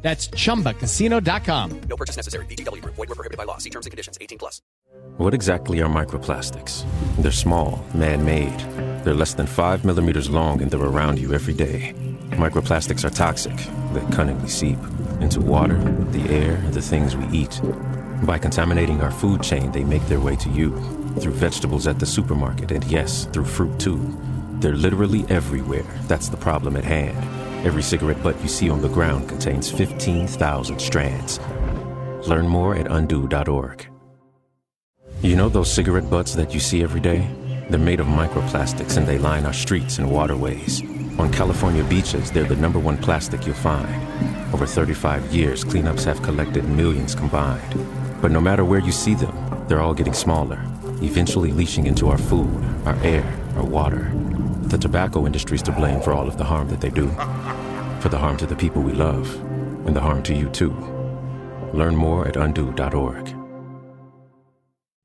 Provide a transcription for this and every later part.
That's chumbacasino.com. No purchase necessary. BGW. Void were prohibited by law. See terms and conditions. 18 plus. What exactly are microplastics? They're small, man-made. They're less than five millimeters long and they're around you every day. Microplastics are toxic. They cunningly seep into water, the air, and the things we eat. By contaminating our food chain, they make their way to you through vegetables at the supermarket and yes, through fruit too. They're literally everywhere. That's the problem at hand. Every cigarette butt you see on the ground contains 15,000 strands. Learn more at undo.org. You know those cigarette butts that you see every day? They're made of microplastics and they line our streets and waterways. On California beaches, they're the number one plastic you'll find. Over 35 years, cleanups have collected millions combined. But no matter where you see them, they're all getting smaller, eventually leaching into our food, our air, our water. The tobacco industry's to blame for all of the harm that they do. For the harm to the people we love, and the harm to you too. Learn more at undo.org.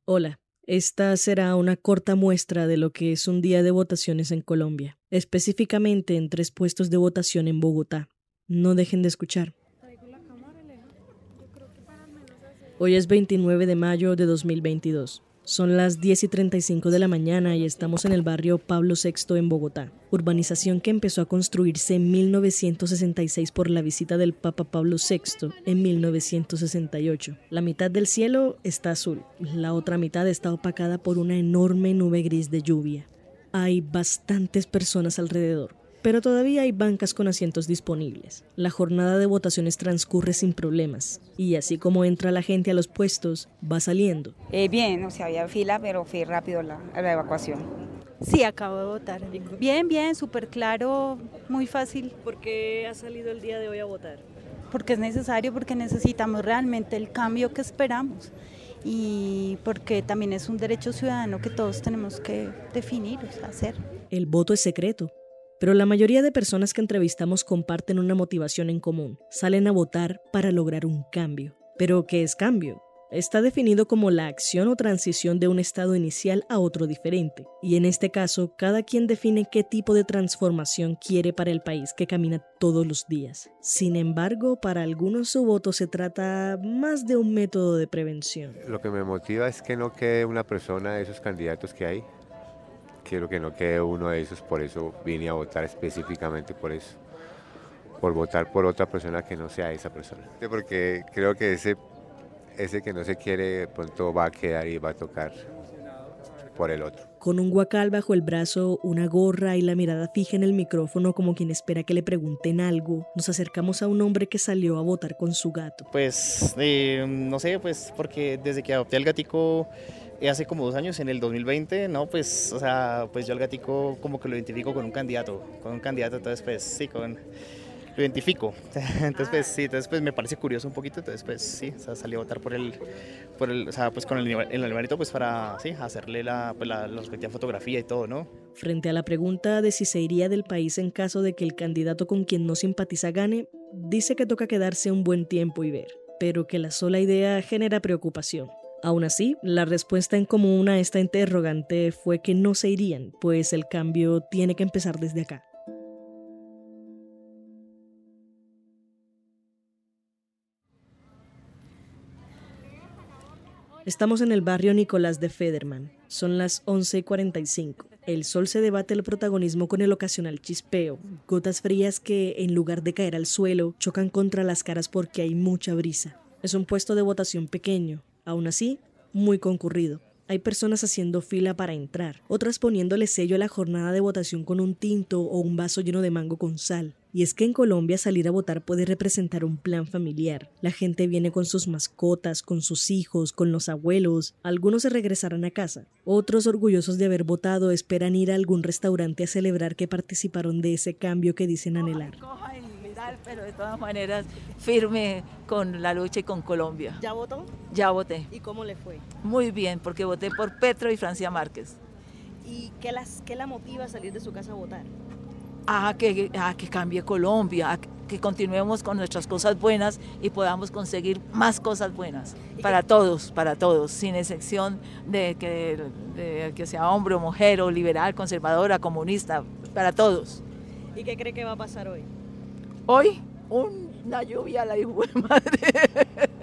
Hola, esta será una corta muestra de lo que es un día de votaciones en Colombia, específicamente en tres puestos de votación en Bogotá. No dejen de escuchar. Hoy es 29 de mayo de 2022. Son las 10 y 35 de la mañana y estamos en el barrio Pablo VI en Bogotá, urbanización que empezó a construirse en 1966 por la visita del Papa Pablo VI en 1968. La mitad del cielo está azul, la otra mitad está opacada por una enorme nube gris de lluvia. Hay bastantes personas alrededor, pero todavía hay bancas con asientos disponibles. La jornada de votaciones transcurre sin problemas y así como entra la gente a los puestos, va saliendo. Eh, bien, o sea, había fila, pero fue rápido la, la evacuación. Sí, acabo de votar. Bien, bien, súper claro, muy fácil. ¿Por qué ha salido el día de hoy a votar? Porque es necesario, porque necesitamos realmente el cambio que esperamos y porque también es un derecho ciudadano que todos tenemos que definir, o sea, hacer. El voto es secreto, pero la mayoría de personas que entrevistamos comparten una motivación en común. Salen a votar para lograr un cambio. ¿Pero qué es cambio? Está definido como la acción o transición de un estado inicial a otro diferente. Y en este caso, cada quien define qué tipo de transformación quiere para el país que camina todos los días. Sin embargo, para algunos su voto se trata más de un método de prevención. Lo que me motiva es que no quede una persona de esos candidatos que hay quiero que no quede uno de esos, por eso vine a votar específicamente por eso, por votar por otra persona que no sea esa persona. Porque creo que ese, ese que no se quiere de pronto va a quedar y va a tocar por el otro. Con un guacal bajo el brazo, una gorra y la mirada fija en el micrófono como quien espera que le pregunten algo, nos acercamos a un hombre que salió a votar con su gato. Pues eh, no sé, pues porque desde que adopté al gatico hace como dos años, en el 2020, no, pues, o sea, pues yo al gatico como que lo identifico con un candidato, con un candidato, entonces pues sí, con lo identifico. Entonces, pues sí, entonces pues me parece curioso un poquito, entonces pues sí, o sea, salí a votar por el, por el, o sea, pues con el, el animalito pues para, sí, hacerle la, pues, la, la respectiva fotografía y todo, ¿no? Frente a la pregunta de si se iría del país en caso de que el candidato con quien no simpatiza gane, dice que toca quedarse un buen tiempo y ver, pero que la sola idea genera preocupación. Aún así, la respuesta en común a esta interrogante fue que no se irían, pues el cambio tiene que empezar desde acá. Estamos en el barrio Nicolás de Federman. Son las 11 y 45. El sol se debate el protagonismo con el ocasional chispeo, gotas frías que, en lugar de caer al suelo, chocan contra las caras porque hay mucha brisa. Es un puesto de votación pequeño, aún así, muy concurrido. Hay personas haciendo fila para entrar, otras poniéndole sello a la jornada de votación con un tinto o un vaso lleno de mango con sal. Y es que en Colombia salir a votar puede representar un plan familiar. La gente viene con sus mascotas, con sus hijos, con los abuelos. Algunos se regresarán a casa. Otros, orgullosos de haber votado, esperan ir a algún restaurante a celebrar que participaron de ese cambio que dicen anhelar. Pero de todas maneras, firme con la lucha y con Colombia. ¿Ya votó? Ya voté. ¿Y cómo le fue? Muy bien, porque voté por Petro y Francia Márquez. ¿Y qué, las, qué la motiva a salir de su casa a votar? A que, a que cambie Colombia, a que continuemos con nuestras cosas buenas y podamos conseguir más cosas buenas para todos, para todos, sin excepción de que, de que sea hombre o mujer o liberal, conservadora, comunista, para todos. ¿Y qué cree que va a pasar hoy? Hoy, una lluvia, la hijo madre.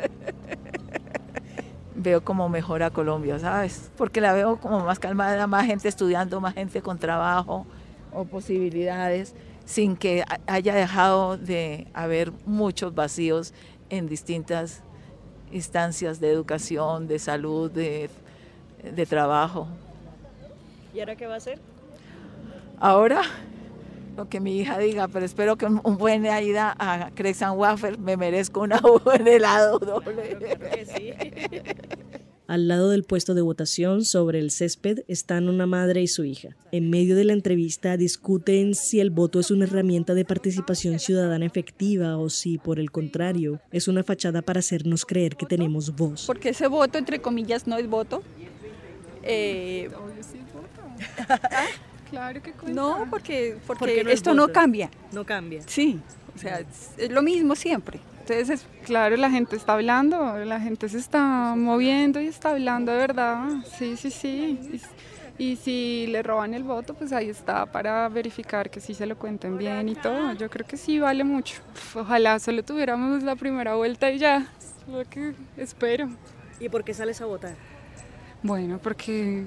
veo como mejora Colombia, ¿sabes? Porque la veo como más calmada, más gente estudiando, más gente con trabajo o posibilidades, sin que haya dejado de haber muchos vacíos en distintas instancias de educación, de salud, de, de trabajo. ¿Y ahora qué va a hacer? Ahora lo que mi hija diga, pero espero que un, un buen ida a Crepes and Waffle me merezco una buen helado doble. Claro que sí. Al lado del puesto de votación, sobre el césped, están una madre y su hija. En medio de la entrevista discuten si el voto es una herramienta de participación ciudadana efectiva o si, por el contrario, es una fachada para hacernos creer que tenemos voz. Porque ese voto, entre comillas, no es voto. Eh, Claro que cuenta. no, porque, porque, Porque no es esto no cambia. No cambia. Sí, o sea, es, es lo mismo siempre. Entonces, es- Claro, la gente está hablando, la gente se está moviendo y está hablando de verdad. Sí, sí, sí. Y, y si le roban el voto, pues ahí está para verificar que sí se lo cuenten bien y todo. Yo creo que sí vale mucho. Uf, Ojalá solo tuviéramos la primera vuelta y ya. Es lo que espero. ¿Y por qué sales a votar? Bueno, porque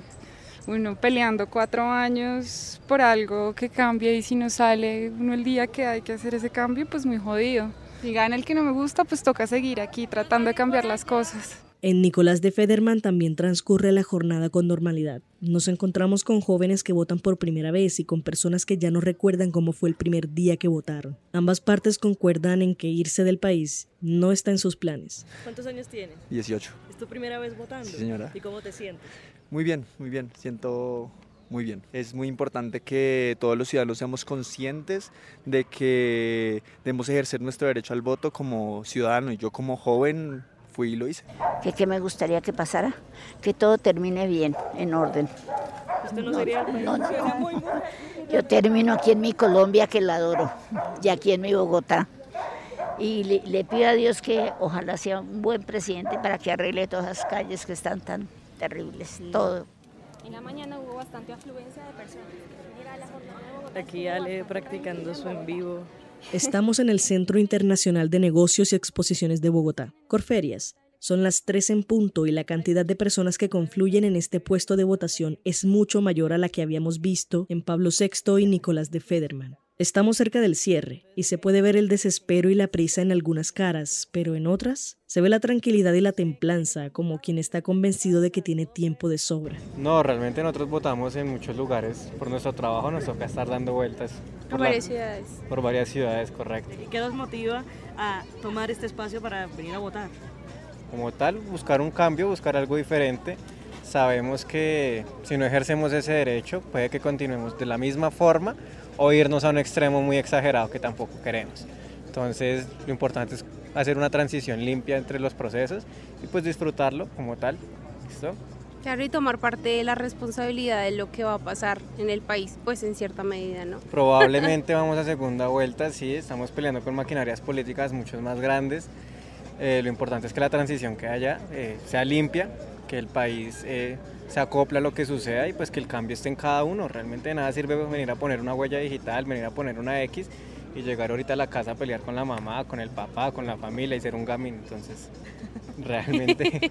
uno peleando cuatro años por algo que cambia y si no sale uno el día que hay que hacer ese cambio, pues muy jodido. Si gana el que no me gusta, pues toca seguir aquí tratando de cambiar las cosas. En Nicolás de Federman también transcurre la jornada con normalidad. Nos encontramos con jóvenes que votan por primera vez y con personas que ya no recuerdan cómo fue el primer día que votaron. Ambas partes concuerdan en que irse del país no está en sus planes. ¿Cuántos años tienes? 18. ¿Es tu primera vez votando? Sí, señora. ¿Y cómo te sientes? Muy bien, muy bien. Siento muy bien. Es muy importante que todos los ciudadanos seamos conscientes de que debemos ejercer nuestro derecho al voto como ciudadano. Y yo como joven fui y lo hice. que qué me gustaría que pasara, que todo termine bien, en orden. ¿Usted no, sería el no, no. Suena muy mal. Yo termino aquí en mi Colombia, que la adoro, y aquí en mi Bogotá. Y le, le pido a Dios que ojalá sea un buen presidente para que arregle todas las calles que están tan terribles, todo. En la mañana hubo bastante afluencia de personas. Era la jornada de Bogotá. Aquí Ale practicando su en vivo. Estamos en el Centro Internacional de Negocios y Exposiciones de Bogotá, Corferias. Son las 3 en punto y la cantidad de personas que confluyen en este puesto de votación es mucho mayor a la que habíamos visto en Pablo VI y Nicolás de Federman. Estamos cerca del cierre y se puede ver el desespero y la prisa en algunas caras, pero en otras se ve la tranquilidad y la templanza como quien está convencido de que tiene tiempo de sobra. No, realmente nosotros votamos en muchos lugares. Por nuestro trabajo nos toca estar dando vueltas. Por la- varias ciudades. Por varias ciudades, correcto. ¿Y qué nos motiva a tomar este espacio para venir a votar? Como tal, buscar un cambio, buscar algo diferente. Sabemos que si no ejercemos ese derecho, puede que continuemos de la misma forma o irnos a un extremo muy exagerado que tampoco queremos. Entonces, lo importante es hacer una transición limpia entre los procesos y pues disfrutarlo como tal. ¿Listo? Claro, y tomar parte de la responsabilidad de lo que va a pasar en el país, pues en cierta medida, ¿no? Probablemente vamos a segunda vuelta, sí, estamos peleando con maquinarias políticas mucho más grandes. Eh, lo importante es que la transición que haya eh, sea limpia, que el país eh, se acople a lo que suceda y pues que el cambio esté en cada uno. Realmente de nada sirve venir a poner una huella digital, venir a poner una X y llegar ahorita a la casa a pelear con la mamá, con el papá, con la familia y ser un gamín. Entonces, realmente,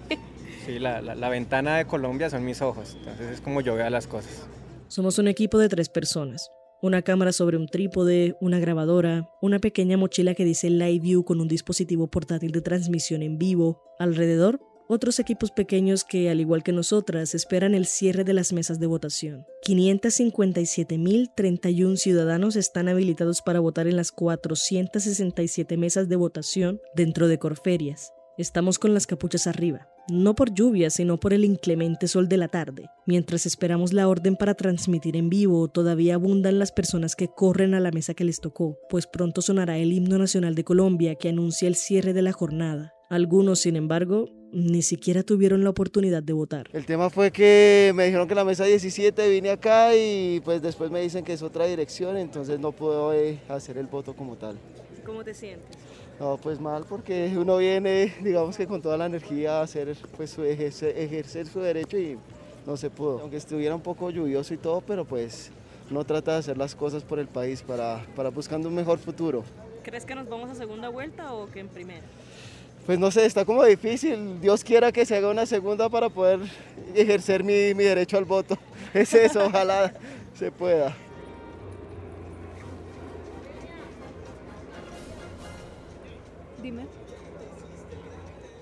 sí, la, la- la ventana de Colombia son mis ojos. Entonces es como yo veo las cosas. Somos un equipo de tres personas. Una cámara sobre un trípode, una grabadora, una pequeña mochila que dice Live View con un dispositivo portátil de transmisión en vivo. Alrededor, otros equipos pequeños que, al igual que nosotras, esperan el cierre de las mesas de votación. 557.031 ciudadanos están habilitados para votar en las 467 mesas de votación dentro de Corferias. Estamos con las capuchas arriba, no por lluvia, sino por el inclemente sol de la tarde. Mientras esperamos la orden para transmitir en vivo, todavía abundan las personas que corren a la mesa que les tocó, pues pronto sonará el himno nacional de Colombia que anuncia el cierre de la jornada. Algunos, sin embargo, ni siquiera tuvieron la oportunidad de votar. El tema fue que me dijeron que la mesa 17 vine acá y pues después me dicen que es otra dirección, entonces no puedo eh, hacer el voto como tal. ¿Cómo te sientes? No, pues mal porque uno viene, digamos que con toda la energía a hacer, pues, su ejercer, ejercer su derecho y no se pudo. Aunque estuviera un poco lluvioso y todo, pero pues no trata de hacer las cosas por el país para, para buscando un mejor futuro. ¿Crees que nos vamos a segunda vuelta o que en primera? Pues no sé, está como difícil. Dios quiera que se haga una segunda para poder ejercer mi, mi derecho al voto. Es eso, ojalá se pueda. Dime.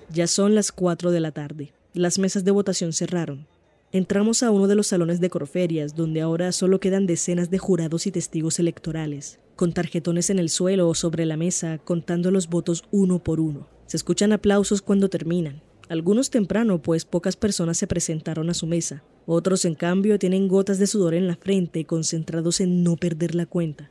Ya son las 4 de la tarde. Las mesas de votación cerraron. Entramos a uno de los salones de Corferias, donde ahora solo quedan decenas de jurados y testigos electorales, con tarjetones en el suelo o sobre la mesa, contando los votos uno por uno. Se escuchan aplausos cuando terminan, algunos temprano, pues pocas personas se presentaron a su mesa. Otros, en cambio, tienen gotas de sudor en la frente, concentrados en no perder la cuenta.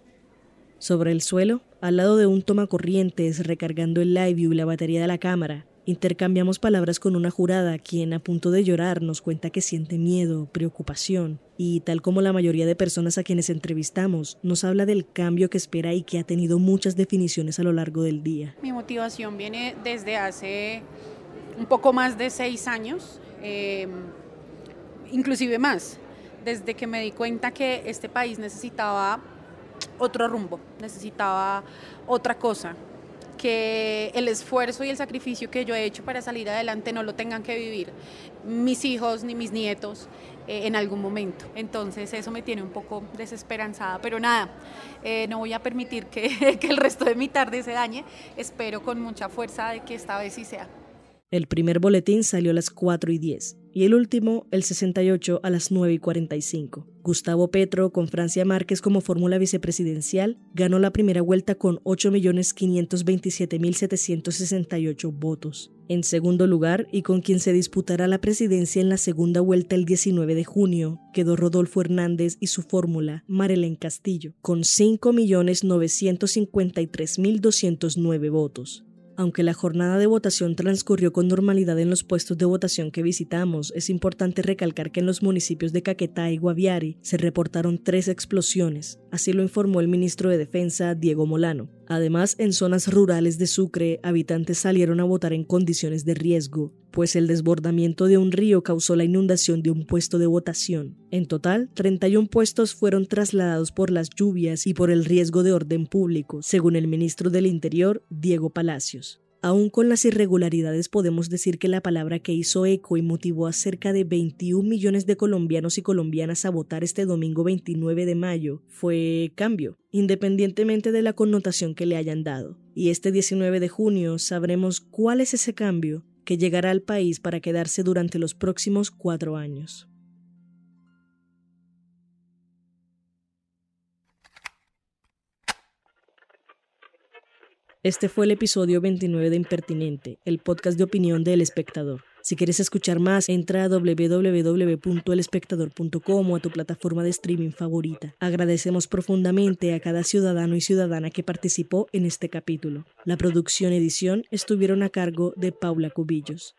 Sobre el suelo, al lado de un tomacorrientes recargando el live y la batería de la cámara, intercambiamos palabras con una jurada quien a punto de llorar nos cuenta que siente miedo, preocupación y tal como la mayoría de personas a quienes entrevistamos, nos habla del cambio que espera y que ha tenido muchas definiciones a lo largo del día. Mi motivación viene desde hace un poco más de seis años, eh, inclusive más, desde que me di cuenta que este país necesitaba otro rumbo, necesitaba otra cosa, que el esfuerzo y el sacrificio que yo he hecho para salir adelante no lo tengan que vivir mis hijos ni mis nietos eh, en algún momento. Entonces eso me tiene un poco desesperanzada, pero nada, eh, no voy a permitir que, que el resto de mi tarde se dañe. Espero con mucha fuerza de que esta vez sí sea. El primer boletín salió a las 4 y 10 y el último, el 68, a las 9 y 45. Gustavo Petro, con Francia Márquez como fórmula vicepresidencial, ganó la primera vuelta con 8.527.768 votos. En segundo lugar, y con quien se disputará la presidencia en la segunda vuelta el 19 de junio, quedó Rodolfo Hernández y su fórmula, Marelén Castillo, con 5.953.209 votos. Aunque la jornada de votación transcurrió con normalidad en los puestos de votación que visitamos, es importante recalcar que en los municipios de Caquetá y Guaviare se reportaron tres explosiones, así lo informó el ministro de Defensa, Diego Molano. Además, en zonas rurales de Sucre, habitantes salieron a votar en condiciones de riesgo, pues el desbordamiento de un río causó la inundación de un puesto de votación. En total, 31 puestos fueron trasladados por las lluvias y por el riesgo de orden público, según el ministro del Interior, Diego Palacios. Aún con las irregularidades podemos decir que la palabra que hizo eco y motivó a cerca de 21 millones de colombianos y colombianas a votar este domingo 29 de mayo fue cambio, independientemente de la connotación que le hayan dado. Y este 19 de junio sabremos cuál es ese cambio que llegará al país para quedarse durante los próximos cuatro años. Este fue el episodio 29 de Impertinente, el podcast de opinión del espectador. Si quieres escuchar más, entra a www.elespectador.com o a tu plataforma de streaming favorita. Agradecemos profundamente a cada ciudadano y ciudadana que participó en este capítulo. La producción y edición estuvieron a cargo de Paula Cubillos.